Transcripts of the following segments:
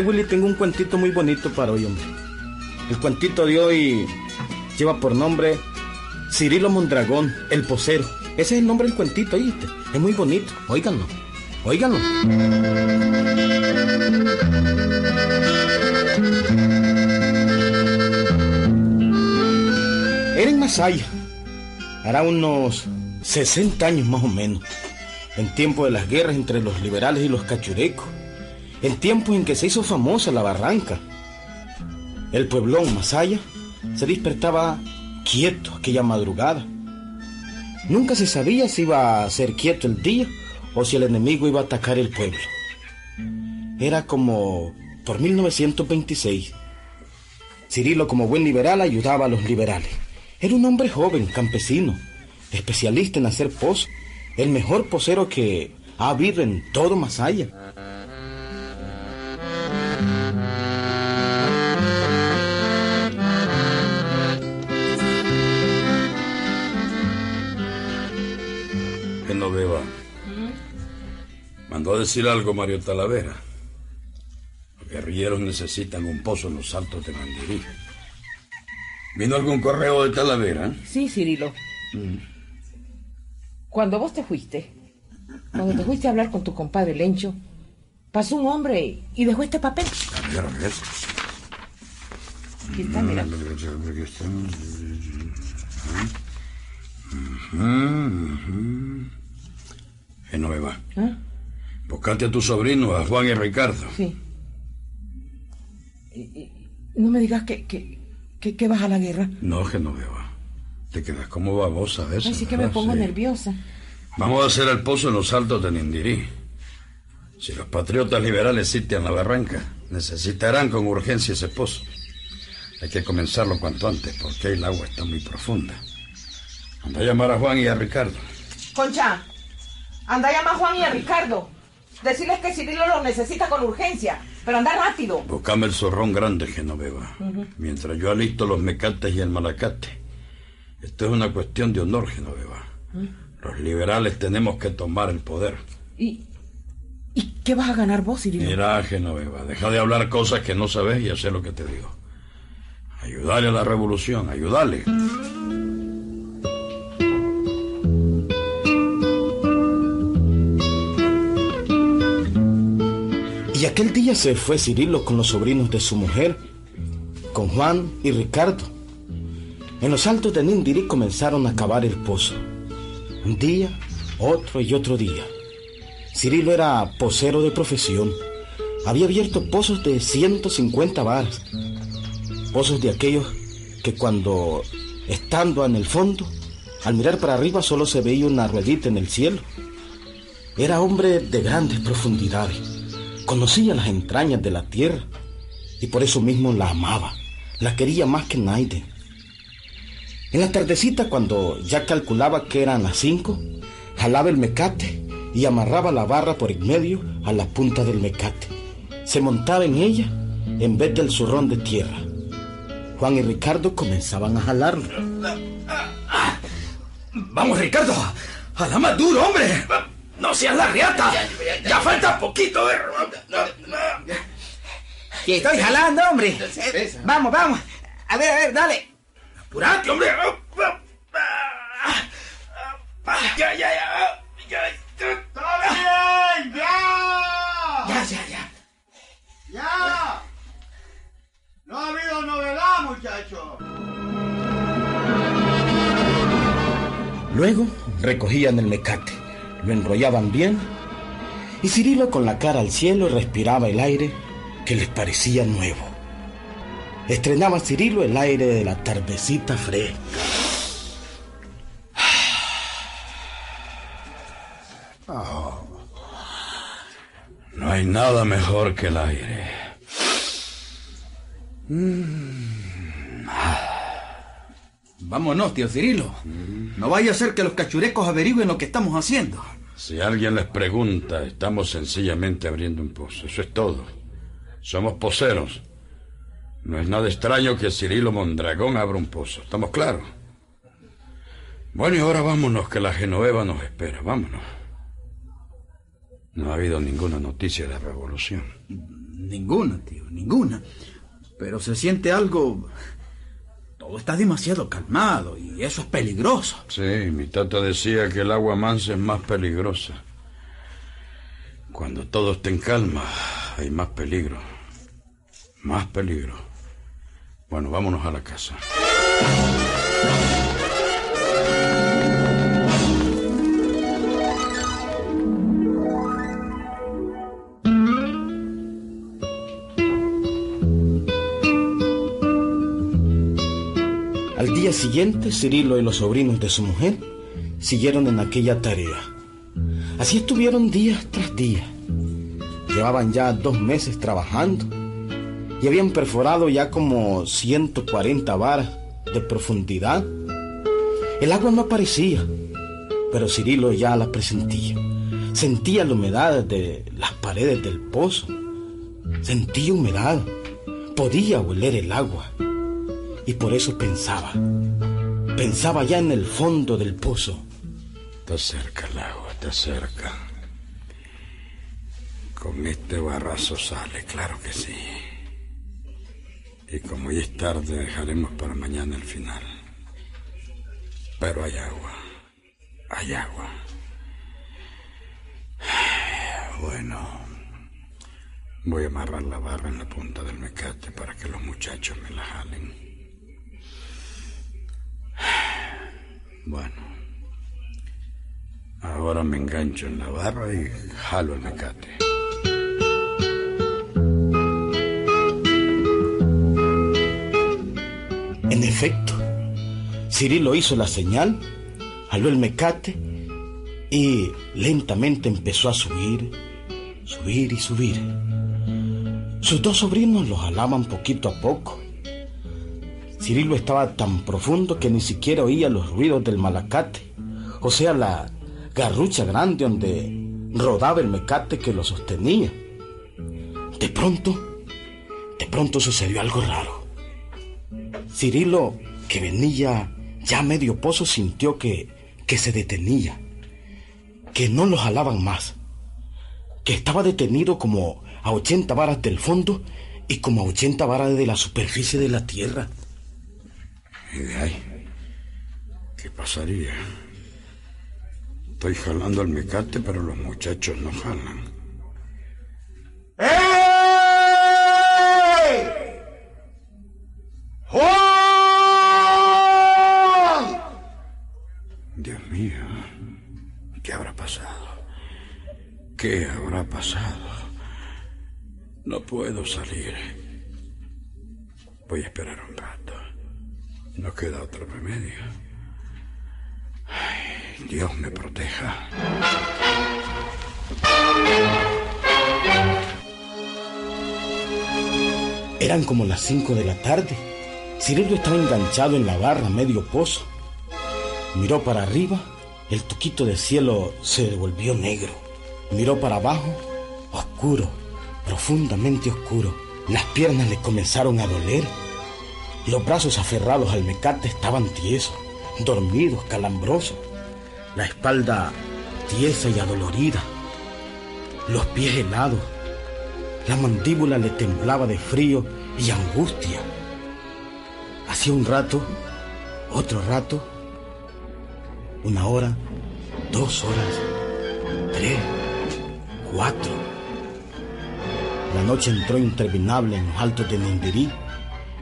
Willy, tengo un cuentito muy bonito para hoy, hombre. El cuentito de hoy lleva por nombre Cirilo Mondragón, el posero. Ese es el nombre del cuentito, ¿oíste? Es muy bonito. Óiganlo. Óiganlo. Era en Masaya. Hará unos 60 años más o menos. En tiempo de las guerras entre los liberales y los cachurecos. En tiempo en que se hizo famosa la barranca. El pueblón Masaya se despertaba quieto aquella madrugada. Nunca se sabía si iba a ser quieto el día o si el enemigo iba a atacar el pueblo. Era como por 1926. Cirilo, como buen liberal, ayudaba a los liberales. Era un hombre joven, campesino, especialista en hacer pozos, el mejor posero que ha habido en todo Masaya. Mandó a decir algo Mario Talavera. Los guerrilleros necesitan un pozo en los altos de Mandirí. ¿Vino algún correo de Talavera? Sí, Cirilo. Cuando vos te fuiste, cuando te fuiste a hablar con tu compadre Lencho, pasó un hombre y dejó este papel. A ver, a ver. Aquí está, mira. Aquí está. Ujú, ujú. Genoveva, ¿Ah? Buscate a tu sobrino, a Juan y Ricardo. Sí. Y- y- no me digas que, que, que, que vas a la guerra. No, Genoveva. Te quedas como babosa a veces. Ay, sí que me pongo Sí. nerviosa. Vamos a hacer el pozo en los altos de Nindirí. Si los patriotas liberales sitian la barranca, necesitarán con urgencia ese pozo. Hay que comenzarlo cuanto antes, porque el agua está muy profunda. Anda a llamar a Juan y a Ricardo. Concha, anda a llamar a Juan y a Ricardo. Decirles que Cirilo lo necesita con urgencia, pero anda rápido. Buscame el zorrón grande, Genoveva. Mientras yo alisto los mecates y el malacate. Esto es una cuestión de honor, Genoveva. Los liberales tenemos que tomar el poder. ¿Y, ¿Y qué vas a ganar vos, Cirilo? Mira, Genoveva, deja de hablar cosas que no sabes y hacer lo que te digo. Ayudarle a la revolución, ayudarle. Y aquel día se fue Cirilo con los sobrinos de su mujer, con Juan y Ricardo. En los altos de Nindirí comenzaron a cavar el pozo. Un día, otro y otro día. Cirilo era posero de profesión. Había abierto pozos de 150 varas. Pozos de aquellos que cuando, estando en el fondo, al mirar para arriba solo se veía una ruedita en el cielo. Era hombre de grandes profundidades. Conocía las entrañas de la tierra y por eso mismo la amaba. La quería más que nadie. En la tardecita, cuando ya calculaba que eran las cinco, jalaba el mecate y amarraba la barra por en medio a la punta del mecate. Se montaba en ella en vez del zurrón de tierra. Juan y Ricardo comenzaban a jalarlo. Vamos, Ricardo. A la más duro, hombre. No seas la riata. Ya falta poquito, eh. Que estoy jalando, hombre. Vamos, vamos. A ver, a ver, dale. Apurate, hombre. Ya, ya, ya. Ya, ¡Está bien! ¡Ya! Ya, ya, ya. ¡Ya! No ha habido novedad, muchachos. Luego recogían el mecate, lo enrollaban bien y Cirilo con la cara al cielo respiraba el aire que les parecía nuevo. Estrenaba Cirilo el aire de la tardecita fresca. No hay nada mejor que el aire. Vámonos, tío Cirilo. No vaya a ser que los cachurecos averigüen lo que estamos haciendo. Si alguien les pregunta, estamos sencillamente abriendo un pozo. Eso es todo. Somos poseros. No es nada extraño que Cirilo Mondragón abra un pozo. ¿Estamos claros? Bueno, y ahora vámonos, que la Genoveva nos espera. Vámonos. No ha habido ninguna noticia de la revolución. Ninguna, tío, ninguna. Pero se siente algo... Todo está demasiado calmado y eso es peligroso. Sí, mi tata decía que el agua mansa es más peligrosa. Cuando todo está en calma, hay más peligro. Más peligro. Bueno, vámonos a la casa. Al día siguiente, Cirilo y los sobrinos de su mujer siguieron en aquella tarea. Así estuvieron días tras día. Llevaban ya dos meses trabajando y habían perforado ya como 140 varas de profundidad. El agua no aparecía, pero Cirilo ya la presentía. Sentía la humedad de las paredes del pozo. Sentía humedad. Podía oler el agua. Y por eso pensaba. Pensaba ya en el fondo del pozo. Está cerca el agua, está cerca. Con este barrazo sale, claro que sí. Y como ya es tarde, dejaremos para mañana el final. Pero hay agua. Hay agua. Bueno, voy a amarrar la barra en la punta del mecate para que los muchachos me la jalen. Bueno, ahora me engancho en la barra y jalo el mecate. En efecto, Cirilo hizo la señal, jaló el mecate y lentamente empezó a subir, subir y subir. Sus dos sobrinos lo jalaban poquito a poco. Cirilo estaba tan profundo que ni siquiera oía los ruidos del malacate, o sea, la garrucha grande donde rodaba el mecate que lo sostenía. De pronto, de pronto sucedió algo raro. Cirilo, que venía ya medio pozo, sintió que, que se detenía, que no lo jalaban más, que estaba detenido como a 80 varas del fondo y como a 80 varas de la superficie de la tierra. ¿Y de ahí? ¿Qué pasaría? Estoy jalando el mecate, pero los muchachos no jalan. ¡Ey! ¡Juan! Dios mío, ¿qué habrá pasado? ¿Qué habrá pasado? No puedo salir. Voy a esperar un rato. No queda otro remedio. Dios me proteja. Eran como las 5 de la tarde. Cirilo estaba enganchado en la barra medio pozo. Miró para arriba, el tuquito de cielo se volvió negro. Miró para abajo, oscuro, profundamente oscuro. Las piernas le comenzaron a doler. Los brazos aferrados al mecate estaban tiesos, dormidos, calambrosos. La espalda tiesa y adolorida. Los pies helados. La mandíbula le temblaba de frío y angustia. Hacía un rato, otro rato, una hora, dos horas, tres, cuatro. La noche entró interminable en los altos de Nindirí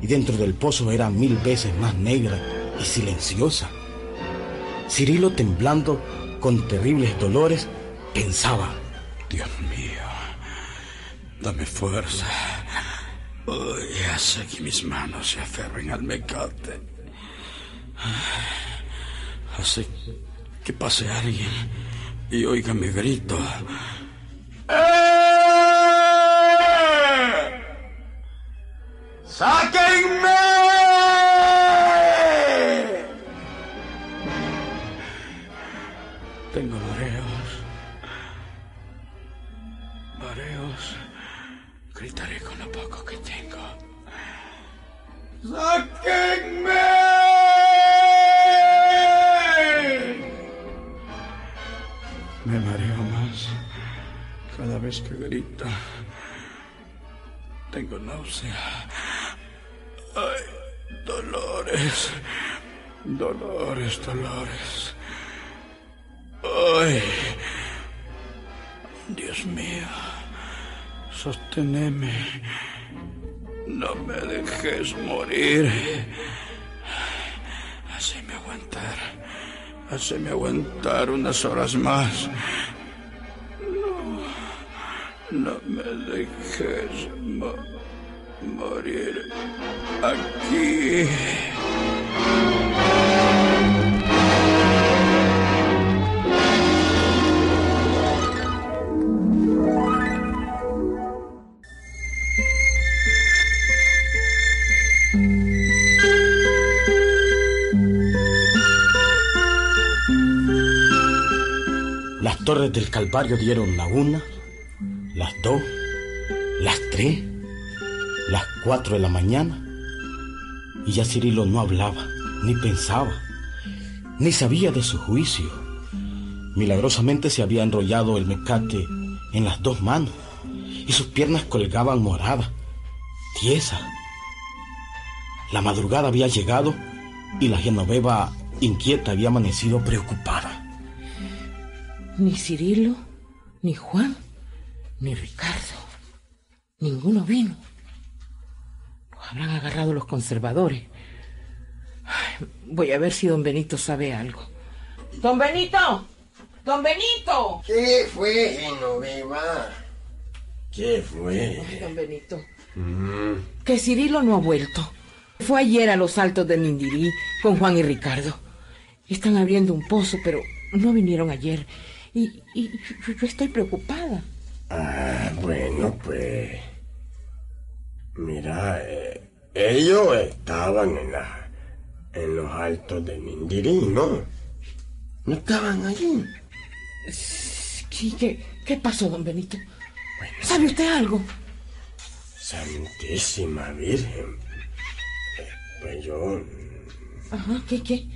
y dentro del pozo era mil veces más negra y silenciosa. Cirilo, temblando con terribles dolores, pensaba, Dios mío, dame fuerza. Uy, hace que mis manos se aferren al mecate. Hace que pase alguien y oiga mi grito. ¡Eh! Tengo mareos. Mareos. Gritaré con lo poco que tengo. ¡Sáquenme! Me mareo más cada vez que grita. Tengo náusea. Dolores. Dolores, dolores. Ay. Dios mío. Sosteneme. No me dejes morir. Haceme aguantar. Haceme aguantar unas horas más. No. No me dejes mo- morir aquí. Las torres del Calvario dieron la una, las dos, las tres, las cuatro de la mañana. Y ya Cirilo no hablaba, ni pensaba, ni sabía de su juicio. Milagrosamente se había enrollado el mecate en las dos manos y sus piernas colgaban moradas, tiesas. La madrugada había llegado y la genoveva inquieta había amanecido preocupada. Ni Cirilo, ni Juan, ni Ricardo. Ninguno vino. Habrán agarrado los conservadores. Ay, voy a ver si don Benito sabe algo. ¡Don Benito! ¡Don Benito! ¿Qué fue, Genoveva? ¿Qué fue? Ay, don Benito. Que Cirilo no ha vuelto. Fue ayer a los altos de Nindirí con Juan y Ricardo. Están abriendo un pozo, pero no vinieron ayer. Y, y yo yo estoy preocupada. Ah, bueno, pues. Mira, eh, ellos estaban en, la, en los altos de Nindirí, ¿no? ¿No estaban allí? ¿Qué, qué, qué pasó, don Benito? ¿Sabe usted algo? Santísima Virgen. Eh, Pues yo. Ajá, ¿qué, qué?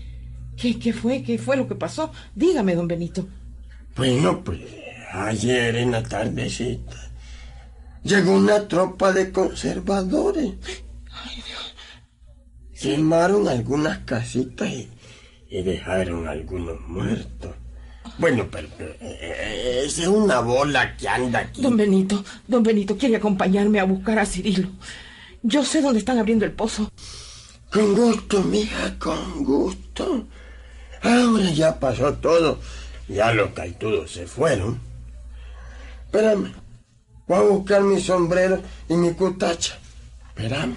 ¿Qué, qué fue? ¿Qué fue lo que pasó? Dígame, don Benito. Bueno, pues ayer en la tardecita llegó una tropa de conservadores. Quemaron algunas casitas y, y dejaron algunos muertos. Bueno, pero, eh, esa es una bola que anda aquí. Don Benito, don Benito quiere acompañarme a buscar a Cirilo. Yo sé dónde están abriendo el pozo. Con gusto, mija, con gusto. Ahora ya pasó todo. Ya los caitudos se fueron. Espérame. Voy a buscar mi sombrero y mi cutacha. Espérame.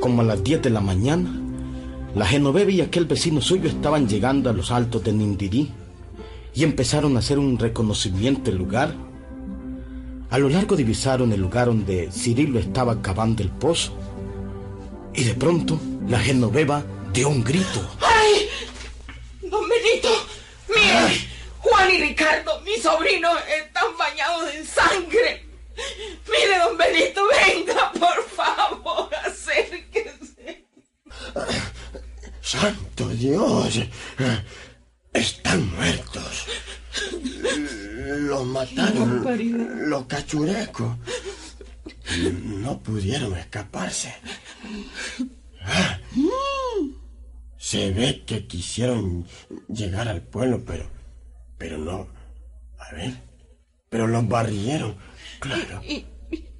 Como a las 10 de la mañana, la Genoveva y aquel vecino suyo estaban llegando a los altos de Nindirí y empezaron a hacer un reconocimiento del lugar. A lo largo divisaron el lugar donde Cirilo estaba cavando el pozo. Y de pronto, la Genoveva dio un grito. ¡Ay! Don Benito, mire, Juan y Ricardo, mis sobrinos, están bañados en sangre. Mire, don Benito, venga, por favor, acérquese. ¡Santo Dios! Están muertos. Los mataron los cachurecos. No pudieron escaparse. Ah, Se ve que quisieron llegar al pueblo, pero. Pero no. A ver. Pero los barrieron. Claro. ¿Y,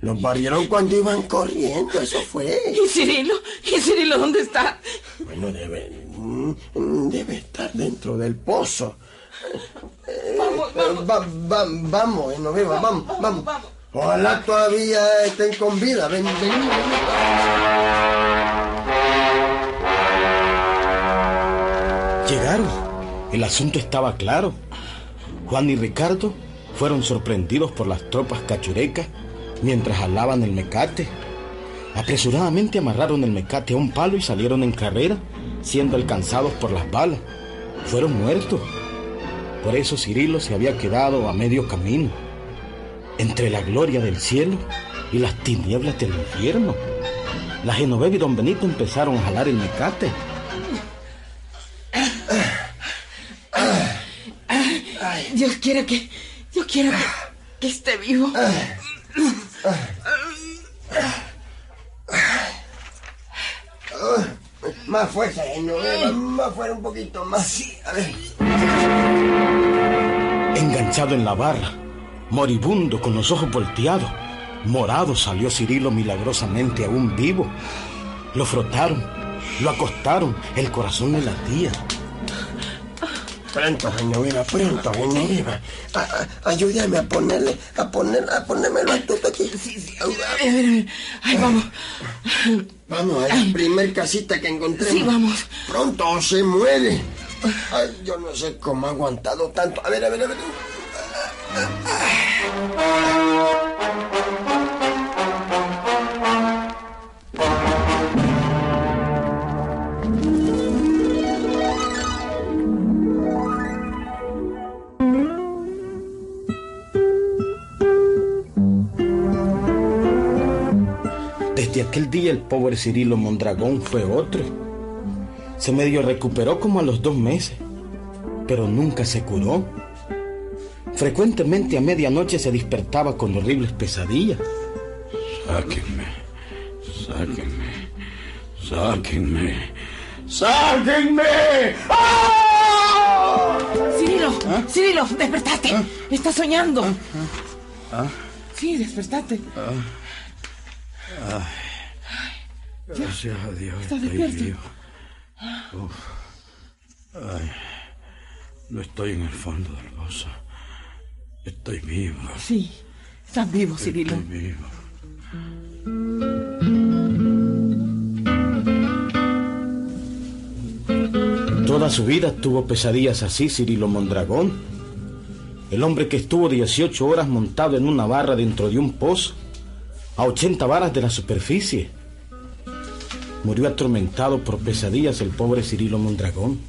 Los barrieron cuando iban corriendo, eso fue. y Cirilo? ¿Y Cirilo dónde está? Bueno, debe, mm, debe estar dentro del pozo. Vamos, vamos. Va- va- vamos, Genoveva, vamos, vamos. Ojalá todavía estén con vida. Ven, ven, ven. Llegaron. El asunto estaba claro. Juan y Ricardo fueron sorprendidos por las tropas cachurecas mientras jalaban el mecate. Apresuradamente amarraron el mecate a un palo y salieron en carrera, siendo alcanzados por las balas. Fueron muertos. Por eso Cirilo se había quedado a medio camino, entre la gloria del cielo y las tinieblas del infierno. la Genoveva y don Benito empezaron a jalar el mecate. Dios quiera que. Dios quiera que, que esté vivo. Más fuerza, Genoveva, más fuera un poquito más. Sí, a ver. Enganchado en la barra, moribundo con los ojos volteados, morado salió Cirilo milagrosamente aún vivo. Lo frotaron, lo acostaron, el corazón le latía. Pronto, Genoveva, pronto, Genoveva. A- a- ayúdame a ponerle, a poner, a ponérmelo a todo aquí. Sí, sí. A ver, a ver, a ver. Ay, vamos. Vamos a la primer casita que encontremos. Sí, vamos. Pronto se muere. Ay, yo no sé cómo ha aguantado tanto. A ver, a ver, a ver. Desde aquel día el pobre Cirilo Mondragón fue otro. Se medio recuperó como a los dos meses, pero nunca se curó. Frecuentemente a medianoche se despertaba con horribles pesadillas. Sáquenme, sáquenme, sáquenme, sáquenme. ¡Ah! Cirilo, Cirilo, despertate. Estás soñando. Sí, despertate. Gracias a Dios ¿Estás estoy despierto? vivo. Uf. Ay, no estoy en el fondo del pozo. Estoy vivo, Sí, estás vivo, Cirilo. estoy vivo. Toda su vida tuvo pesadillas así, Cirilo Mondragón. El hombre que estuvo 18 horas montado en una barra dentro de un pozo, a 80 varas de la superficie. Murió atormentado por pesadillas el pobre Cirilo Mondragón.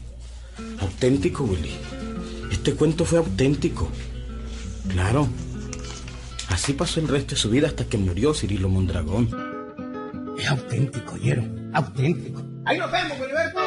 Auténtico, Willy. Este cuento fue auténtico. Claro. Así pasó el resto de su vida hasta que murió Cirilo Mondragón. Es auténtico, Hierro. Auténtico. Ahí nos vemos, Gilberto.